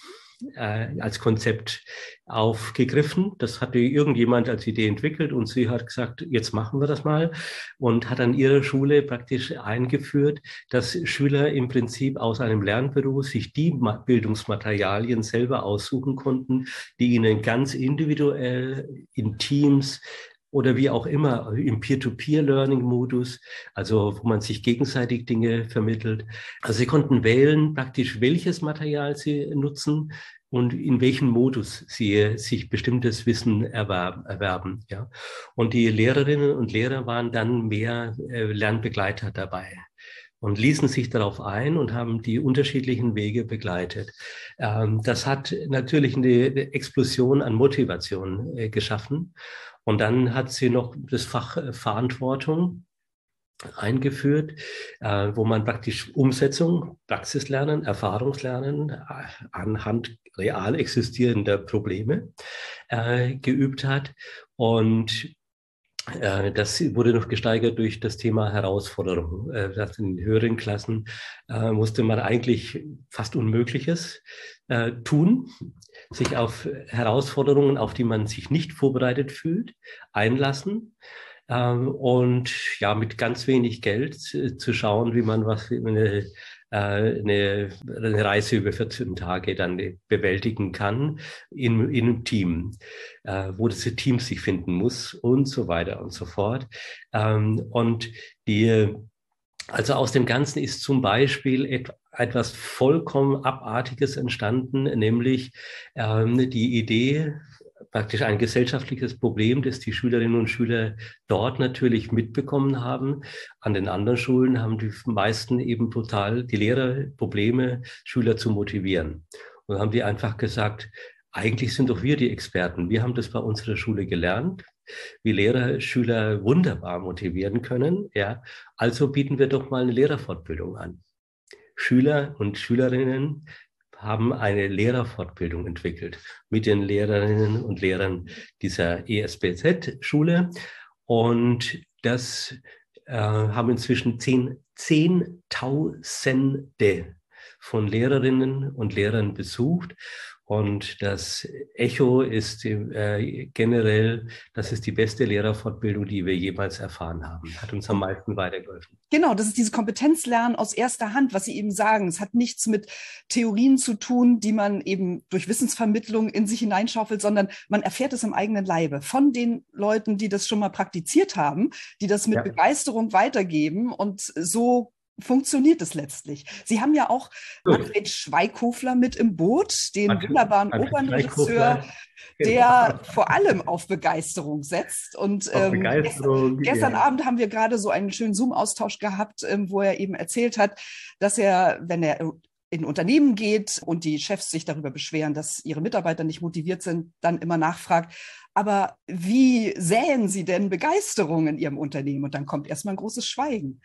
äh, als Konzept aufgegriffen. Das hatte irgendjemand als Idee entwickelt und sie hat gesagt, jetzt machen wir das mal und hat an ihrer Schule praktisch eingeführt, dass Schüler im Prinzip aus einem Lernbüro sich die Bildungsmaterialien selber aussuchen konnten, die ihnen ganz individuell in Teams oder wie auch immer im Peer-to-Peer-Learning-Modus, also wo man sich gegenseitig Dinge vermittelt. Also sie konnten wählen praktisch, welches Material sie nutzen und in welchem Modus sie sich bestimmtes Wissen erwerben. erwerben ja. Und die Lehrerinnen und Lehrer waren dann mehr äh, Lernbegleiter dabei und ließen sich darauf ein und haben die unterschiedlichen Wege begleitet. Ähm, das hat natürlich eine Explosion an Motivation äh, geschaffen. Und dann hat sie noch das Fach äh, Verantwortung eingeführt, äh, wo man praktisch Umsetzung, Praxislernen, Erfahrungslernen äh, anhand real existierender Probleme äh, geübt hat. Und äh, das wurde noch gesteigert durch das Thema Herausforderung. Äh, in höheren Klassen musste man eigentlich fast Unmögliches tun, sich auf Herausforderungen, auf die man sich nicht vorbereitet fühlt, einlassen ähm, und ja, mit ganz wenig Geld zu schauen, wie man was eine, äh, eine, eine Reise über 14 Tage dann bewältigen kann in, in einem Team, äh, wo das Team sich finden muss und so weiter und so fort. Ähm, und die also aus dem Ganzen ist zum Beispiel etwas vollkommen Abartiges entstanden, nämlich ähm, die Idee, praktisch ein gesellschaftliches Problem, das die Schülerinnen und Schüler dort natürlich mitbekommen haben. An den anderen Schulen haben die meisten eben total, die Lehrer Probleme, Schüler zu motivieren. Und haben die einfach gesagt, eigentlich sind doch wir die Experten. Wir haben das bei unserer Schule gelernt wie Lehrer Schüler wunderbar motivieren können. Ja, also bieten wir doch mal eine Lehrerfortbildung an. Schüler und Schülerinnen haben eine Lehrerfortbildung entwickelt mit den Lehrerinnen und Lehrern dieser ESBZ-Schule. Und das äh, haben inzwischen zehn, Zehntausende von Lehrerinnen und Lehrern besucht. Und das Echo ist äh, generell, das ist die beste Lehrerfortbildung, die wir jemals erfahren haben. Hat uns am meisten weitergeholfen. Genau, das ist diese Kompetenzlernen aus erster Hand, was Sie eben sagen. Es hat nichts mit Theorien zu tun, die man eben durch Wissensvermittlung in sich hineinschaufelt, sondern man erfährt es im eigenen Leibe von den Leuten, die das schon mal praktiziert haben, die das mit ja. Begeisterung weitergeben. Und so funktioniert es letztlich. Sie haben ja auch Manfred Schweighofler mit im Boot, den Manfred, wunderbaren Opernregisseur, der genau. vor allem auf Begeisterung setzt. Und ähm, Begeisterung, gestern, gestern ja. Abend haben wir gerade so einen schönen Zoom-Austausch gehabt, ähm, wo er eben erzählt hat, dass er, wenn er in Unternehmen geht und die Chefs sich darüber beschweren, dass ihre Mitarbeiter nicht motiviert sind, dann immer nachfragt, aber wie säen Sie denn Begeisterung in Ihrem Unternehmen? Und dann kommt erstmal ein großes Schweigen.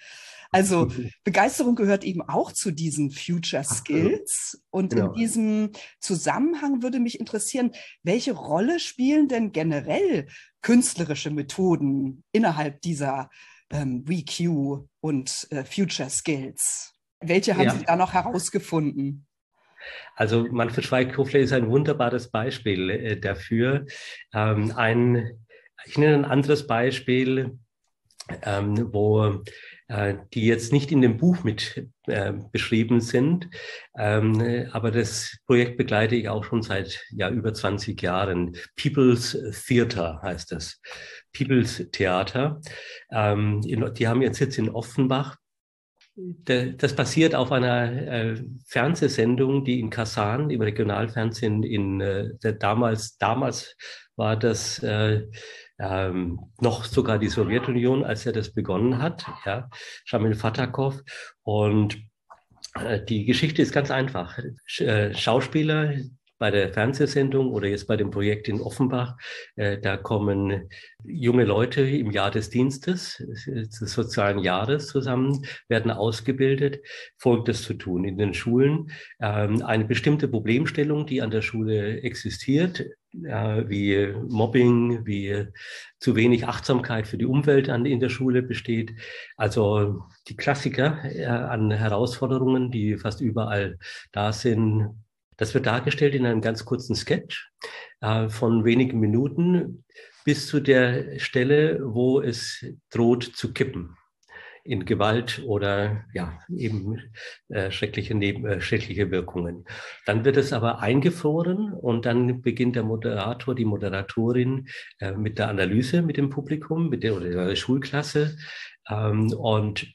Also [LAUGHS] Begeisterung gehört eben auch zu diesen Future Skills. Und genau. in diesem Zusammenhang würde mich interessieren, welche Rolle spielen denn generell künstlerische Methoden innerhalb dieser ähm, WeQ und äh, Future Skills? Welche haben ja. Sie da noch herausgefunden? Also Manfred Schweighofer ist ein wunderbares Beispiel äh, dafür. Ähm, ein, ich nenne ein anderes Beispiel, ähm, wo die jetzt nicht in dem Buch mit äh, beschrieben sind. Ähm, aber das Projekt begleite ich auch schon seit ja, über 20 Jahren. People's Theater heißt das. People's Theater. Ähm, in, die haben ihren Sitz in Offenbach das basiert auf einer äh, Fernsehsendung, die in Kasan im Regionalfernsehen in äh, damals damals war das äh, ähm, noch sogar die Sowjetunion, als er das begonnen hat, ja, Shamil Fatakov und äh, die Geschichte ist ganz einfach. Äh, Schauspieler, bei der Fernsehsendung oder jetzt bei dem Projekt in Offenbach, äh, da kommen junge Leute im Jahr des Dienstes, des sozialen Jahres zusammen, werden ausgebildet, Folgendes zu tun. In den Schulen ähm, eine bestimmte Problemstellung, die an der Schule existiert, äh, wie Mobbing, wie zu wenig Achtsamkeit für die Umwelt in der Schule besteht. Also die Klassiker äh, an Herausforderungen, die fast überall da sind, das wird dargestellt in einem ganz kurzen Sketch äh, von wenigen Minuten bis zu der Stelle, wo es droht zu kippen in Gewalt oder ja eben äh, schreckliche Neben, äh, schreckliche Wirkungen. Dann wird es aber eingefroren und dann beginnt der Moderator, die Moderatorin äh, mit der Analyse mit dem Publikum, mit der oder der Schulklasse ähm, und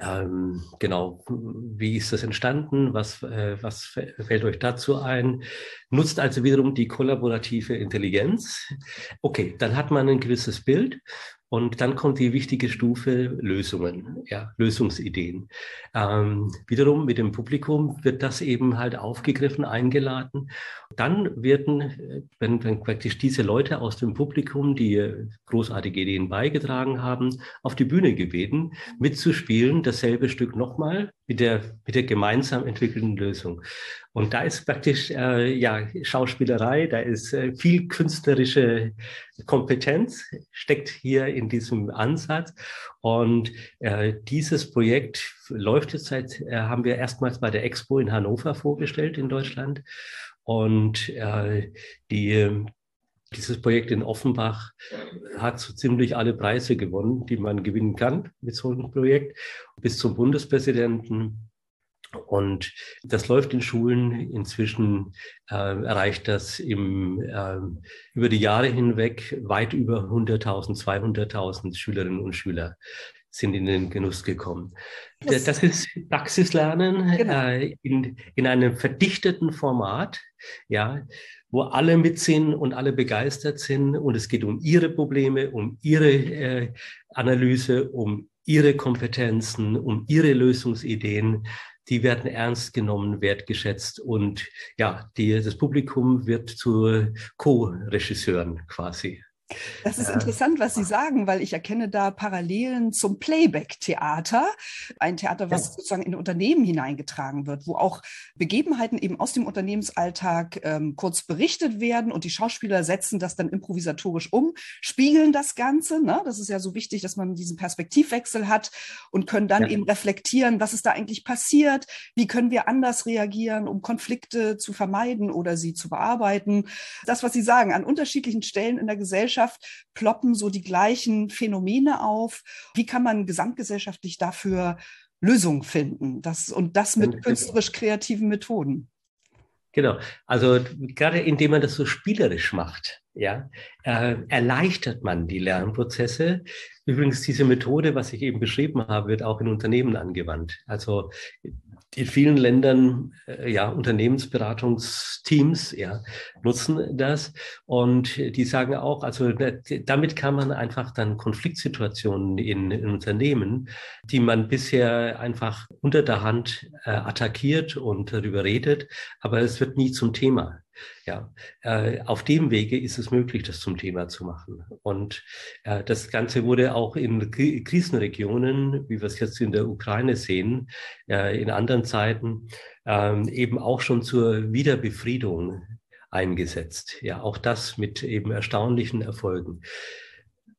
ähm, genau, wie ist das entstanden? Was, äh, was fällt euch dazu ein? Nutzt also wiederum die kollaborative Intelligenz. Okay, dann hat man ein gewisses Bild und dann kommt die wichtige Stufe Lösungen, ja, Lösungsideen. Ähm, wiederum mit dem Publikum wird das eben halt aufgegriffen, eingeladen. Dann werden, wenn, wenn praktisch diese Leute aus dem Publikum, die großartige Ideen beigetragen haben, auf die Bühne gebeten, mitzuspielen, dasselbe Stück nochmal mit der, mit der gemeinsam entwickelten Lösung. Und da ist praktisch äh, ja, Schauspielerei, da ist äh, viel künstlerische Kompetenz, steckt hier in diesem Ansatz. Und äh, dieses Projekt läuft jetzt seit, äh, haben wir erstmals bei der Expo in Hannover vorgestellt in Deutschland. Und äh, die, dieses Projekt in Offenbach hat so ziemlich alle Preise gewonnen, die man gewinnen kann mit so einem Projekt, bis zum Bundespräsidenten. Und das läuft in Schulen. Inzwischen äh, erreicht das im, äh, über die Jahre hinweg weit über 100.000, 200.000 Schülerinnen und Schüler sind in den Genuss gekommen. Das, das ist Praxislernen genau. äh, in, in einem verdichteten Format, ja, wo alle mit sind und alle begeistert sind und es geht um ihre Probleme, um ihre äh, Analyse, um ihre Kompetenzen, um ihre Lösungsideen. Die werden ernst genommen, wertgeschätzt und ja, die, das Publikum wird zu Co-Regisseuren quasi. Das ist interessant, was Sie sagen, weil ich erkenne da Parallelen zum Playback-Theater. Ein Theater, was ja. sozusagen in Unternehmen hineingetragen wird, wo auch Begebenheiten eben aus dem Unternehmensalltag ähm, kurz berichtet werden und die Schauspieler setzen das dann improvisatorisch um, spiegeln das Ganze. Ne? Das ist ja so wichtig, dass man diesen Perspektivwechsel hat und können dann ja. eben reflektieren, was ist da eigentlich passiert, wie können wir anders reagieren, um Konflikte zu vermeiden oder sie zu bearbeiten. Das, was Sie sagen, an unterschiedlichen Stellen in der Gesellschaft Gesellschaft ploppen so die gleichen Phänomene auf. Wie kann man gesamtgesellschaftlich dafür Lösungen finden? Das, und das mit künstlerisch kreativen Methoden. Genau. Also gerade indem man das so spielerisch macht, ja, äh, erleichtert man die Lernprozesse. Übrigens, diese Methode, was ich eben beschrieben habe, wird auch in Unternehmen angewandt. Also in vielen Ländern äh, ja Unternehmensberatungsteams ja nutzen das und die sagen auch, also damit kann man einfach dann Konfliktsituationen in, in Unternehmen, die man bisher einfach unter der Hand äh, attackiert und darüber redet, aber es wird nie zum Thema. Ja, äh, auf dem Wege ist es möglich, das zum Thema zu machen. Und äh, das Ganze wurde auch in Krisenregionen, wie wir es jetzt in der Ukraine sehen, äh, in anderen Zeiten ähm, eben auch schon zur Wiederbefriedung eingesetzt. Ja, auch das mit eben erstaunlichen Erfolgen.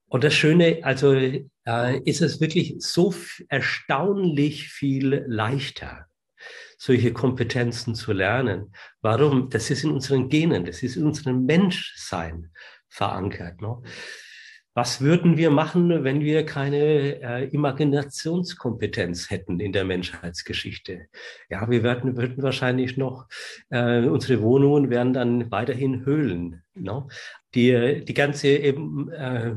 Und das Schöne, also äh, ist es wirklich so erstaunlich viel leichter, solche Kompetenzen zu lernen. Warum? Das ist in unseren Genen, das ist in unserem Menschsein verankert. Ne? Was würden wir machen, wenn wir keine äh, Imaginationskompetenz hätten in der Menschheitsgeschichte? Ja, wir würden, würden wahrscheinlich noch, äh, unsere Wohnungen wären dann weiterhin Höhlen. Ne? Die, die ganze eben, äh,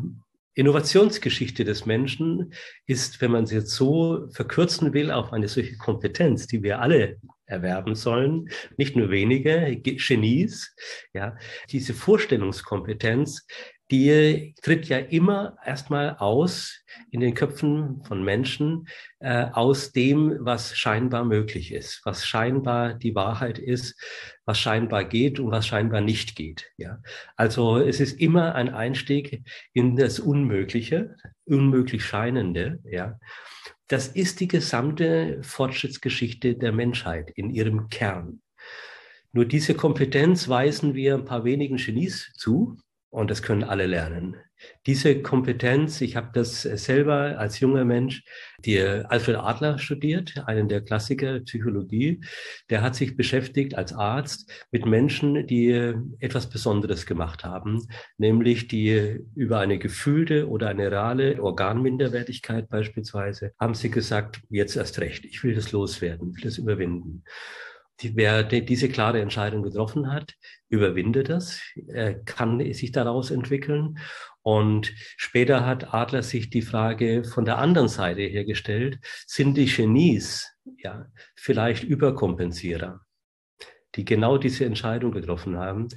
Innovationsgeschichte des Menschen ist, wenn man sie jetzt so verkürzen will, auf eine solche Kompetenz, die wir alle erwerben sollen, nicht nur wenige Genies, ja, diese Vorstellungskompetenz, die tritt ja immer erstmal aus in den Köpfen von Menschen äh, aus dem, was scheinbar möglich ist, was scheinbar die Wahrheit ist, was scheinbar geht und was scheinbar nicht geht. Ja, also es ist immer ein Einstieg in das Unmögliche, unmöglich Scheinende. Ja, das ist die gesamte Fortschrittsgeschichte der Menschheit in ihrem Kern. Nur diese Kompetenz weisen wir ein paar wenigen Genies zu, und das können alle lernen. Diese Kompetenz, ich habe das selber als junger Mensch, die Alfred Adler studiert, einen der Klassiker Psychologie, der hat sich beschäftigt als Arzt mit Menschen, die etwas Besonderes gemacht haben, nämlich die über eine gefühlte oder eine reale Organminderwertigkeit beispielsweise, haben sie gesagt, jetzt erst recht, ich will das loswerden, ich will das überwinden wer die, diese klare Entscheidung getroffen hat, überwindet das, er kann sich daraus entwickeln. Und später hat Adler sich die Frage von der anderen Seite her gestellt, sind die Genies ja vielleicht Überkompensierer, die genau diese Entscheidung getroffen haben.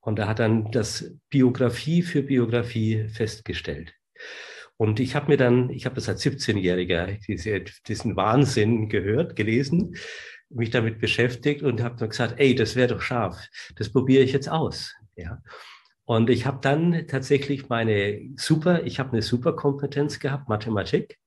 Und er hat dann das Biografie für Biografie festgestellt. Und ich habe mir dann, ich habe das als 17-Jähriger, diese, diesen Wahnsinn gehört, gelesen mich damit beschäftigt und habe dann gesagt, ey, das wäre doch scharf, das probiere ich jetzt aus. Ja. Und ich habe dann tatsächlich meine super, ich habe eine Superkompetenz gehabt, Mathematik.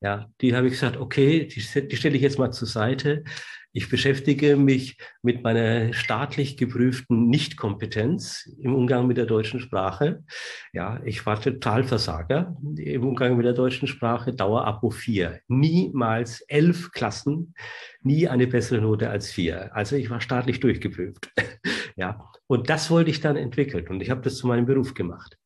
Ja, die habe ich gesagt, okay, die, die stelle ich jetzt mal zur Seite. Ich beschäftige mich mit meiner staatlich geprüften Nichtkompetenz im Umgang mit der deutschen Sprache. Ja, ich war total Versager im Umgang mit der deutschen Sprache, Dauerabo 4. Niemals elf Klassen, nie eine bessere Note als vier. Also ich war staatlich durchgeprüft. [LAUGHS] ja, und das wollte ich dann entwickeln und ich habe das zu meinem Beruf gemacht.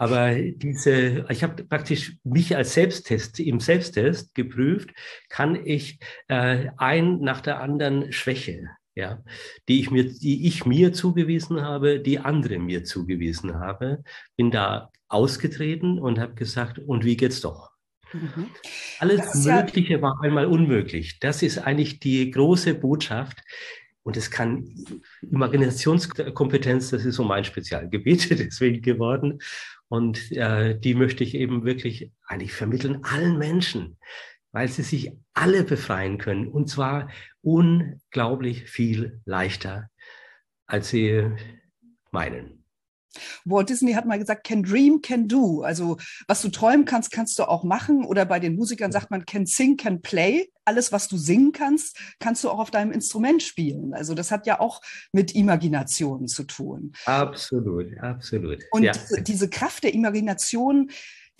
Aber diese, ich habe praktisch mich als Selbsttest, im Selbsttest geprüft, kann ich äh, ein nach der anderen Schwäche, ja, die ich mir, die ich mir zugewiesen habe, die andere mir zugewiesen habe, bin da ausgetreten und habe gesagt, und wie geht's doch? Mhm. Alles Mögliche ja war einmal unmöglich. Das ist eigentlich die große Botschaft, und es kann Imaginationskompetenz, das ist so mein Spezialgebiet [LAUGHS] deswegen geworden. Und äh, die möchte ich eben wirklich eigentlich vermitteln allen Menschen, weil sie sich alle befreien können. Und zwar unglaublich viel leichter, als sie meinen. Walt Disney hat mal gesagt, can dream, can do. Also was du träumen kannst, kannst du auch machen. Oder bei den Musikern sagt man, can sing, can play. Alles, was du singen kannst, kannst du auch auf deinem Instrument spielen. Also das hat ja auch mit Imagination zu tun. Absolut, absolut. Und ja. diese Kraft der Imagination,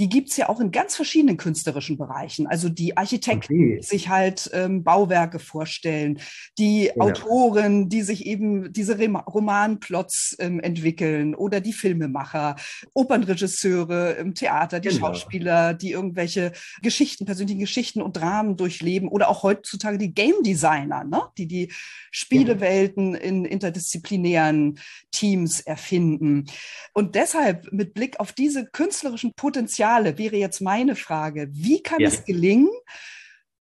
die gibt's ja auch in ganz verschiedenen künstlerischen Bereichen. Also die Architekten, okay. die sich halt ähm, Bauwerke vorstellen, die genau. Autoren, die sich eben diese Romanplots ähm, entwickeln oder die Filmemacher, Opernregisseure im Theater, die genau. Schauspieler, die irgendwelche Geschichten, persönlichen Geschichten und Dramen durchleben oder auch heutzutage die Game Designer, ne? die die Spielewelten ja. in interdisziplinären Teams erfinden. Und deshalb mit Blick auf diese künstlerischen Potenziale Potenziale wäre jetzt meine Frage. Wie kann ja. es gelingen,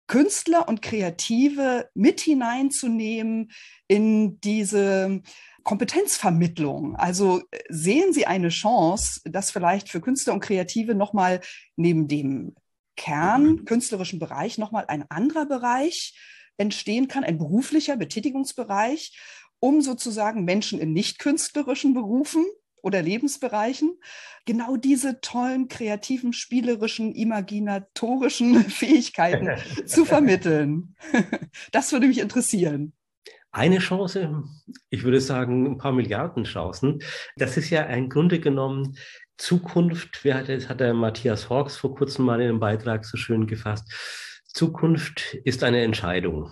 Künstler und Kreative mit hineinzunehmen in diese Kompetenzvermittlung. Also sehen Sie eine Chance, dass vielleicht für Künstler und Kreative nochmal neben dem Kern künstlerischen Bereich nochmal ein anderer Bereich entstehen kann, ein beruflicher Betätigungsbereich, um sozusagen Menschen in nicht künstlerischen Berufen oder Lebensbereichen genau diese tollen, kreativen, spielerischen, imaginatorischen [LAUGHS] Fähigkeiten zu [LAUGHS] vermitteln. [LAUGHS] Das würde mich interessieren. Eine Chance, ich würde sagen, ein paar Milliarden Chancen. Das ist ja im Grunde genommen Zukunft, wer hat, das hat der Matthias Hawks vor kurzem mal in einem Beitrag so schön gefasst. Zukunft ist eine Entscheidung.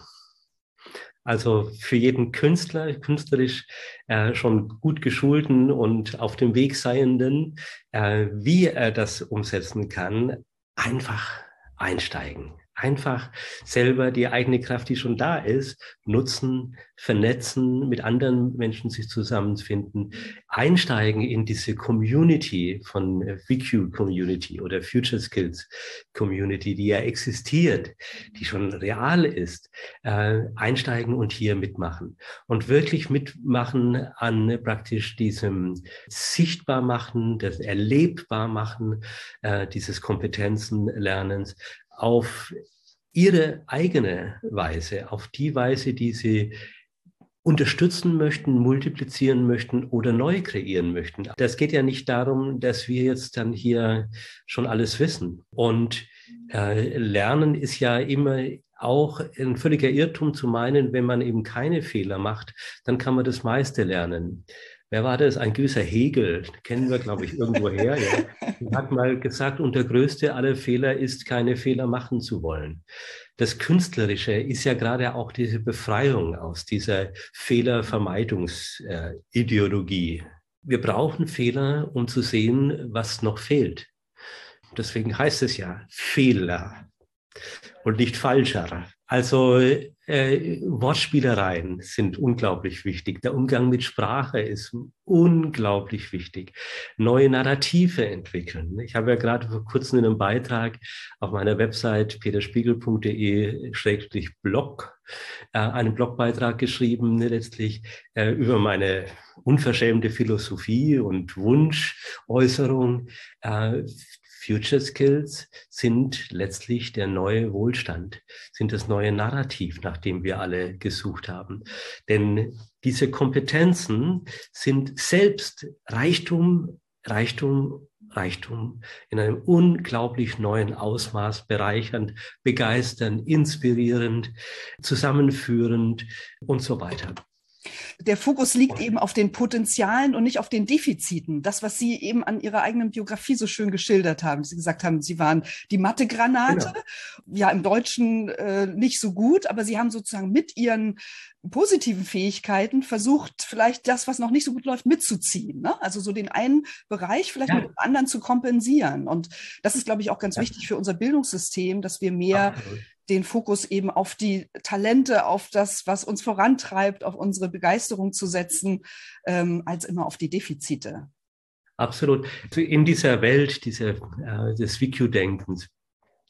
Also für jeden Künstler, künstlerisch äh, schon gut geschulten und auf dem Weg seienden, äh, wie er das umsetzen kann, einfach einsteigen einfach selber die eigene Kraft, die schon da ist, nutzen, vernetzen, mit anderen Menschen sich zusammenfinden, einsteigen in diese Community von VQ Community oder Future Skills Community, die ja existiert, die schon real ist, äh, einsteigen und hier mitmachen. Und wirklich mitmachen an praktisch diesem Sichtbarmachen, das Erlebbarmachen äh, dieses Kompetenzenlernens auf ihre eigene Weise, auf die Weise, die sie unterstützen möchten, multiplizieren möchten oder neu kreieren möchten. Das geht ja nicht darum, dass wir jetzt dann hier schon alles wissen. Und äh, Lernen ist ja immer auch ein völliger Irrtum zu meinen, wenn man eben keine Fehler macht, dann kann man das meiste lernen wer war das? Ein gewisser Hegel, kennen wir, glaube ich, irgendwo her. Ja. hat mal gesagt, und der größte aller Fehler ist, keine Fehler machen zu wollen. Das Künstlerische ist ja gerade auch diese Befreiung aus dieser Fehlervermeidungsideologie. Wir brauchen Fehler, um zu sehen, was noch fehlt. Deswegen heißt es ja Fehler und nicht falscher. Also äh, Wortspielereien sind unglaublich wichtig. Der Umgang mit Sprache ist unglaublich wichtig. Neue Narrative entwickeln. Ich habe ja gerade vor kurzem in einem Beitrag auf meiner Website peterspiegel.de-blog äh, einen Blogbeitrag geschrieben, letztlich äh, über meine unverschämte Philosophie und Wunschäußerung. Äh, Future Skills sind letztlich der neue Wohlstand, sind das neue Narrativ, nach dem wir alle gesucht haben. Denn diese Kompetenzen sind selbst Reichtum, Reichtum, Reichtum in einem unglaublich neuen Ausmaß bereichernd, begeisternd, inspirierend, zusammenführend und so weiter. Der Fokus liegt eben auf den Potenzialen und nicht auf den Defiziten. Das, was Sie eben an Ihrer eigenen Biografie so schön geschildert haben. Sie gesagt haben, Sie waren die Mathe-Granate. Genau. Ja, im Deutschen äh, nicht so gut, aber Sie haben sozusagen mit Ihren positiven Fähigkeiten versucht, vielleicht das, was noch nicht so gut läuft, mitzuziehen. Ne? Also so den einen Bereich vielleicht ja. mit dem anderen zu kompensieren. Und das ist, glaube ich, auch ganz ja. wichtig für unser Bildungssystem, dass wir mehr Absolut den Fokus eben auf die Talente, auf das, was uns vorantreibt, auf unsere Begeisterung zu setzen, ähm, als immer auf die Defizite. Absolut. In dieser Welt dieser, äh, des VQ-Denkens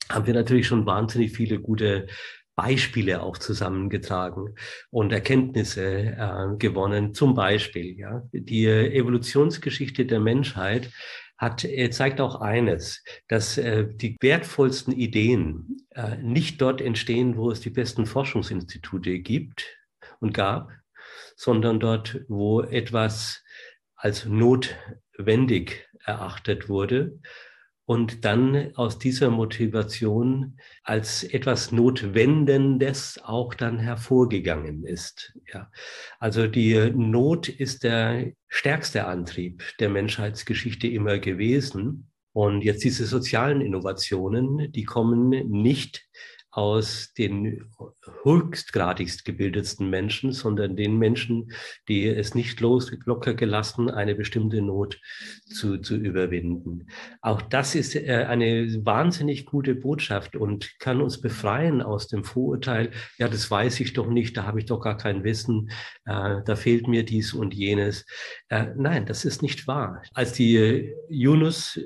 haben wir natürlich schon wahnsinnig viele gute Beispiele auch zusammengetragen und Erkenntnisse äh, gewonnen. Zum Beispiel ja, die Evolutionsgeschichte der Menschheit hat, er zeigt auch eines, dass äh, die wertvollsten Ideen äh, nicht dort entstehen, wo es die besten Forschungsinstitute gibt und gab, sondern dort, wo etwas als notwendig erachtet wurde und dann aus dieser Motivation als etwas Notwendendes auch dann hervorgegangen ist. Ja. Also die Not ist der stärkste Antrieb der Menschheitsgeschichte immer gewesen. Und jetzt diese sozialen Innovationen, die kommen nicht aus den höchstgradigst gebildetsten Menschen, sondern den Menschen, die es nicht los, locker gelassen, eine bestimmte Not zu, zu überwinden. Auch das ist äh, eine wahnsinnig gute Botschaft und kann uns befreien aus dem Vorurteil, ja, das weiß ich doch nicht, da habe ich doch gar kein Wissen, äh, da fehlt mir dies und jenes. Äh, nein, das ist nicht wahr. Als die Yunus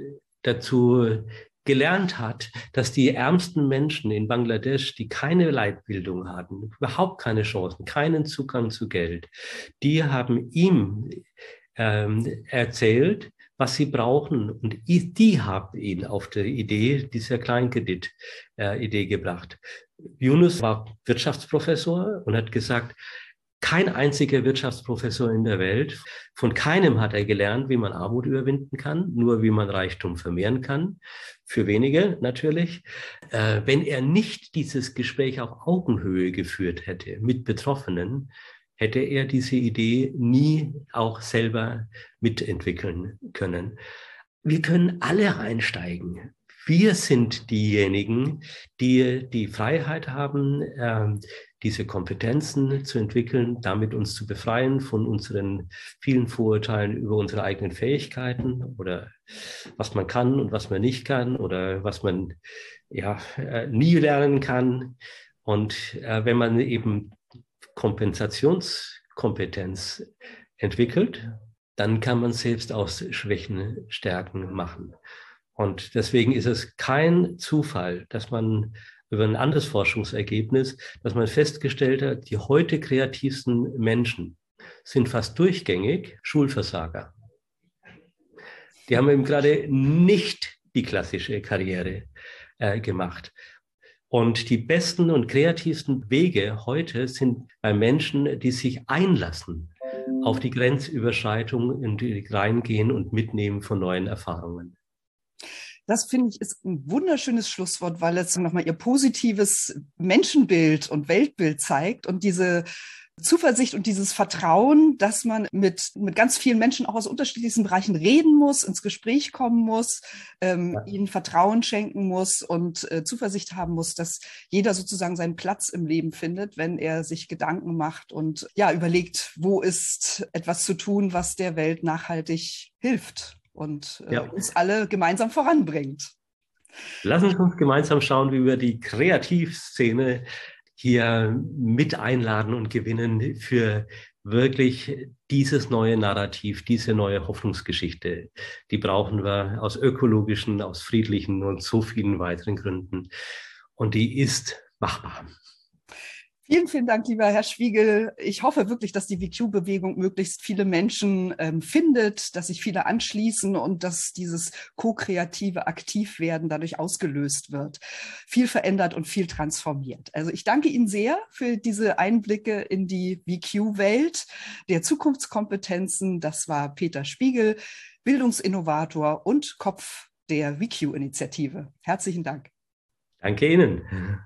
dazu gelernt hat, dass die ärmsten Menschen in Bangladesch, die keine Leitbildung hatten, überhaupt keine Chancen, keinen Zugang zu Geld, die haben ihm ähm, erzählt, was sie brauchen. Und die haben ihn auf die Idee dieser Kleinkredit-Idee äh, gebracht. Yunus war Wirtschaftsprofessor und hat gesagt, kein einziger Wirtschaftsprofessor in der Welt, von keinem hat er gelernt, wie man Armut überwinden kann, nur wie man Reichtum vermehren kann, für wenige natürlich. Äh, wenn er nicht dieses Gespräch auf Augenhöhe geführt hätte mit Betroffenen, hätte er diese Idee nie auch selber mitentwickeln können. Wir können alle einsteigen. Wir sind diejenigen, die die Freiheit haben, ähm, diese Kompetenzen zu entwickeln, damit uns zu befreien von unseren vielen Vorurteilen über unsere eigenen Fähigkeiten oder was man kann und was man nicht kann oder was man ja äh, nie lernen kann. Und äh, wenn man eben Kompensationskompetenz entwickelt, dann kann man selbst aus Schwächen Stärken machen. Und deswegen ist es kein Zufall, dass man über ein anderes Forschungsergebnis, dass man festgestellt hat, die heute kreativsten Menschen sind fast durchgängig Schulversager. Die haben eben gerade nicht die klassische Karriere äh, gemacht. Und die besten und kreativsten Wege heute sind bei Menschen, die sich einlassen auf die Grenzüberschreitung, die reingehen und mitnehmen von neuen Erfahrungen. Das finde ich ist ein wunderschönes Schlusswort, weil es nochmal ihr positives Menschenbild und Weltbild zeigt und diese Zuversicht und dieses Vertrauen, dass man mit, mit ganz vielen Menschen auch aus unterschiedlichsten Bereichen reden muss, ins Gespräch kommen muss, ähm, ja. ihnen Vertrauen schenken muss und äh, Zuversicht haben muss, dass jeder sozusagen seinen Platz im Leben findet, wenn er sich Gedanken macht und ja, überlegt, wo ist etwas zu tun, was der Welt nachhaltig hilft und äh, ja. uns alle gemeinsam voranbringt. Lassen Sie uns gemeinsam schauen, wie wir die Kreativszene hier mit einladen und gewinnen für wirklich dieses neue Narrativ, diese neue Hoffnungsgeschichte. Die brauchen wir aus ökologischen, aus friedlichen und so vielen weiteren Gründen. Und die ist machbar. Vielen, vielen Dank, lieber Herr Schwiegel. Ich hoffe wirklich, dass die VQ-Bewegung möglichst viele Menschen ähm, findet, dass sich viele anschließen und dass dieses ko-kreative Aktivwerden dadurch ausgelöst wird. Viel verändert und viel transformiert. Also ich danke Ihnen sehr für diese Einblicke in die VQ-Welt der Zukunftskompetenzen. Das war Peter Spiegel, Bildungsinnovator und Kopf der VQ-Initiative. Herzlichen Dank. Danke Ihnen.